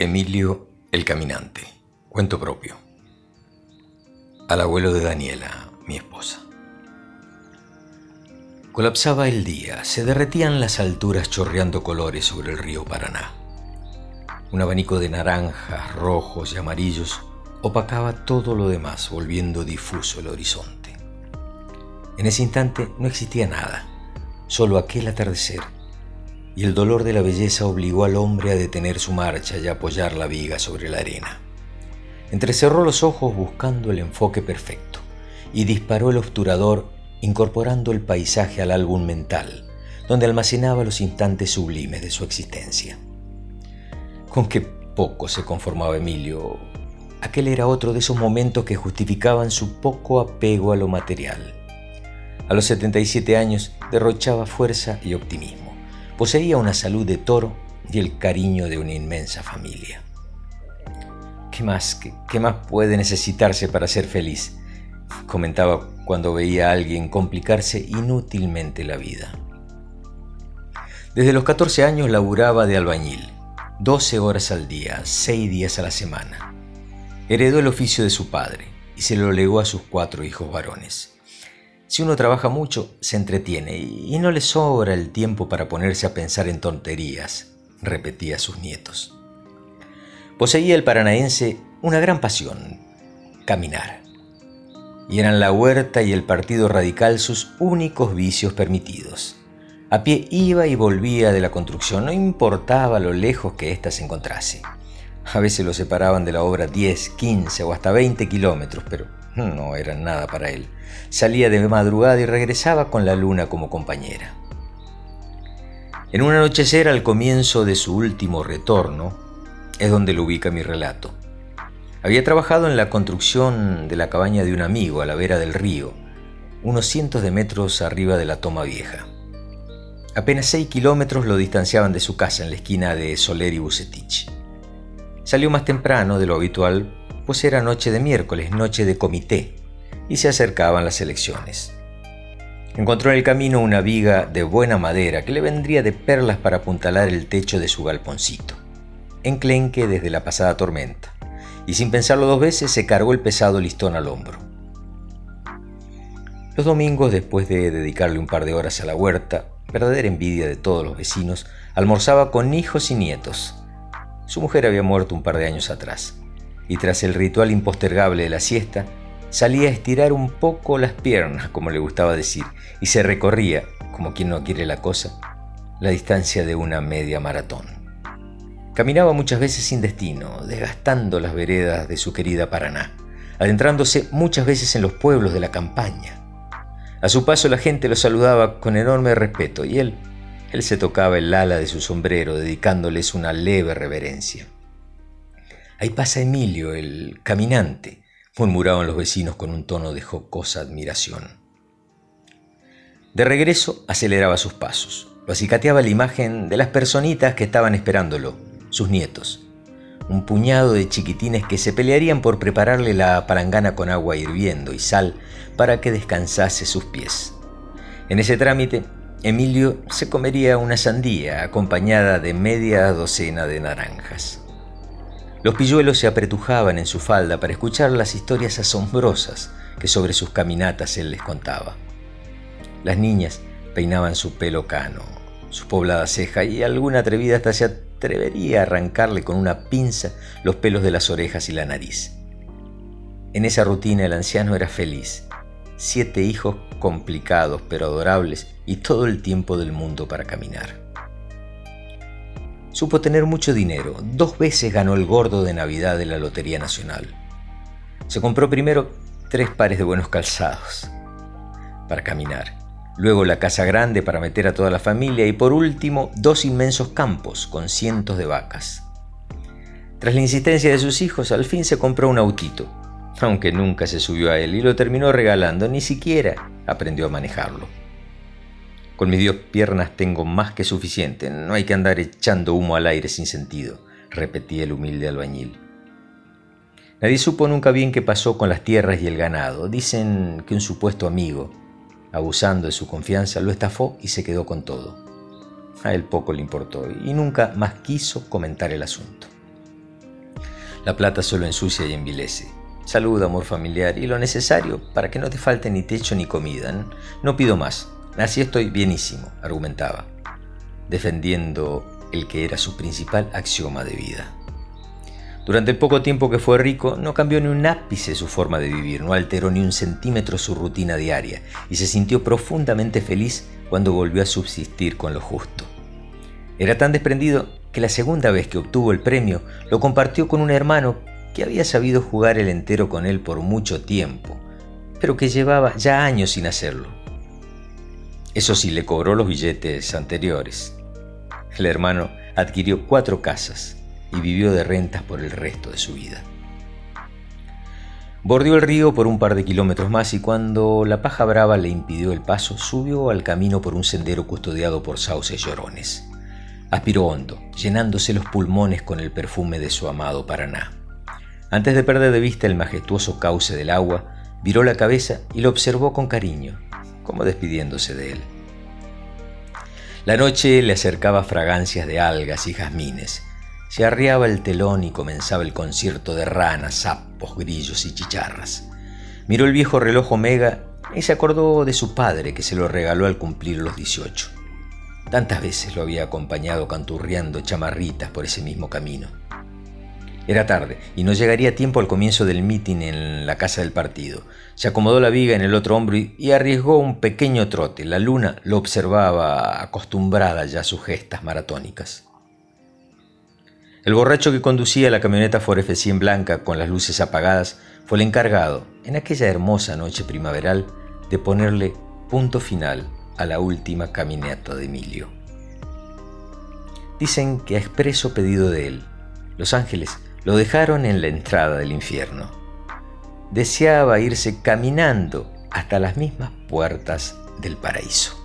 Emilio el Caminante. Cuento propio. Al abuelo de Daniela, mi esposa. Colapsaba el día, se derretían las alturas chorreando colores sobre el río Paraná. Un abanico de naranjas, rojos y amarillos opacaba todo lo demás, volviendo difuso el horizonte. En ese instante no existía nada, solo aquel atardecer y el dolor de la belleza obligó al hombre a detener su marcha y a apoyar la viga sobre la arena. Entrecerró los ojos buscando el enfoque perfecto y disparó el obturador incorporando el paisaje al álbum mental, donde almacenaba los instantes sublimes de su existencia. Con qué poco se conformaba Emilio. Aquel era otro de esos momentos que justificaban su poco apego a lo material. A los 77 años derrochaba fuerza y optimismo. Poseía una salud de toro y el cariño de una inmensa familia. ¿Qué más, qué, más puede necesitarse para ser feliz? comentaba cuando veía a alguien complicarse inútilmente la vida. Desde los 14 años laburaba de albañil, 12 horas al día, 6 días a la semana. Heredó el oficio de su padre y se lo legó a sus cuatro hijos varones. Si uno trabaja mucho, se entretiene y no le sobra el tiempo para ponerse a pensar en tonterías, repetía a sus nietos. Poseía el paranaense una gran pasión, caminar. Y eran la huerta y el Partido Radical sus únicos vicios permitidos. A pie iba y volvía de la construcción, no importaba lo lejos que ésta se encontrase. A veces lo separaban de la obra 10, 15 o hasta 20 kilómetros, pero no era nada para él. Salía de madrugada y regresaba con la luna como compañera. En un anochecer al comienzo de su último retorno es donde lo ubica mi relato. Había trabajado en la construcción de la cabaña de un amigo a la vera del río, unos cientos de metros arriba de la toma vieja. Apenas seis kilómetros lo distanciaban de su casa en la esquina de Soler y Bucetich. Salió más temprano de lo habitual pues era noche de miércoles, noche de comité, y se acercaban las elecciones. Encontró en el camino una viga de buena madera que le vendría de perlas para apuntalar el techo de su galponcito, enclenque desde la pasada tormenta, y sin pensarlo dos veces se cargó el pesado listón al hombro. Los domingos, después de dedicarle un par de horas a la huerta, verdadera envidia de todos los vecinos, almorzaba con hijos y nietos. Su mujer había muerto un par de años atrás y tras el ritual impostergable de la siesta, salía a estirar un poco las piernas, como le gustaba decir, y se recorría, como quien no quiere la cosa, la distancia de una media maratón. Caminaba muchas veces sin destino, desgastando las veredas de su querida Paraná, adentrándose muchas veces en los pueblos de la campaña. A su paso la gente lo saludaba con enorme respeto y él, él se tocaba el ala de su sombrero dedicándoles una leve reverencia. Ahí pasa Emilio, el caminante, murmuraban los vecinos con un tono de jocosa admiración. De regreso aceleraba sus pasos. Lo acicateaba la imagen de las personitas que estaban esperándolo, sus nietos. Un puñado de chiquitines que se pelearían por prepararle la palangana con agua hirviendo y sal para que descansase sus pies. En ese trámite, Emilio se comería una sandía acompañada de media docena de naranjas. Los pilluelos se apretujaban en su falda para escuchar las historias asombrosas que sobre sus caminatas él les contaba. Las niñas peinaban su pelo cano, su poblada ceja y alguna atrevida hasta se atrevería a arrancarle con una pinza los pelos de las orejas y la nariz. En esa rutina el anciano era feliz. Siete hijos complicados pero adorables y todo el tiempo del mundo para caminar. Supo tener mucho dinero. Dos veces ganó el gordo de Navidad de la Lotería Nacional. Se compró primero tres pares de buenos calzados para caminar. Luego la casa grande para meter a toda la familia y por último dos inmensos campos con cientos de vacas. Tras la insistencia de sus hijos, al fin se compró un autito, aunque nunca se subió a él y lo terminó regalando, ni siquiera aprendió a manejarlo. Con mis dos piernas tengo más que suficiente, no hay que andar echando humo al aire sin sentido, repetía el humilde albañil. Nadie supo nunca bien qué pasó con las tierras y el ganado. Dicen que un supuesto amigo, abusando de su confianza, lo estafó y se quedó con todo. A él poco le importó y nunca más quiso comentar el asunto. La plata solo ensucia y envilece. Salud, amor familiar y lo necesario para que no te falte ni techo ni comida. No pido más. Así estoy bienísimo, argumentaba, defendiendo el que era su principal axioma de vida. Durante el poco tiempo que fue rico, no cambió ni un ápice su forma de vivir, no alteró ni un centímetro su rutina diaria, y se sintió profundamente feliz cuando volvió a subsistir con lo justo. Era tan desprendido que la segunda vez que obtuvo el premio lo compartió con un hermano que había sabido jugar el entero con él por mucho tiempo, pero que llevaba ya años sin hacerlo. Eso sí, le cobró los billetes anteriores. El hermano adquirió cuatro casas y vivió de rentas por el resto de su vida. Bordeó el río por un par de kilómetros más y cuando la paja brava le impidió el paso, subió al camino por un sendero custodiado por sauces llorones. Aspiró hondo, llenándose los pulmones con el perfume de su amado Paraná. Antes de perder de vista el majestuoso cauce del agua, viró la cabeza y lo observó con cariño, como despidiéndose de él. La noche le acercaba fragancias de algas y jazmines. Se arriaba el telón y comenzaba el concierto de ranas, sapos, grillos y chicharras. Miró el viejo reloj Omega y se acordó de su padre que se lo regaló al cumplir los 18. Tantas veces lo había acompañado canturreando chamarritas por ese mismo camino. Era tarde y no llegaría tiempo al comienzo del mitin en la casa del partido. Se acomodó la viga en el otro hombro y arriesgó un pequeño trote. La luna lo observaba acostumbrada ya a sus gestas maratónicas. El borracho que conducía la camioneta Ford F100 blanca con las luces apagadas fue el encargado, en aquella hermosa noche primaveral, de ponerle punto final a la última caminata de Emilio. Dicen que a expreso pedido de él, los ángeles lo dejaron en la entrada del infierno. Deseaba irse caminando hasta las mismas puertas del paraíso.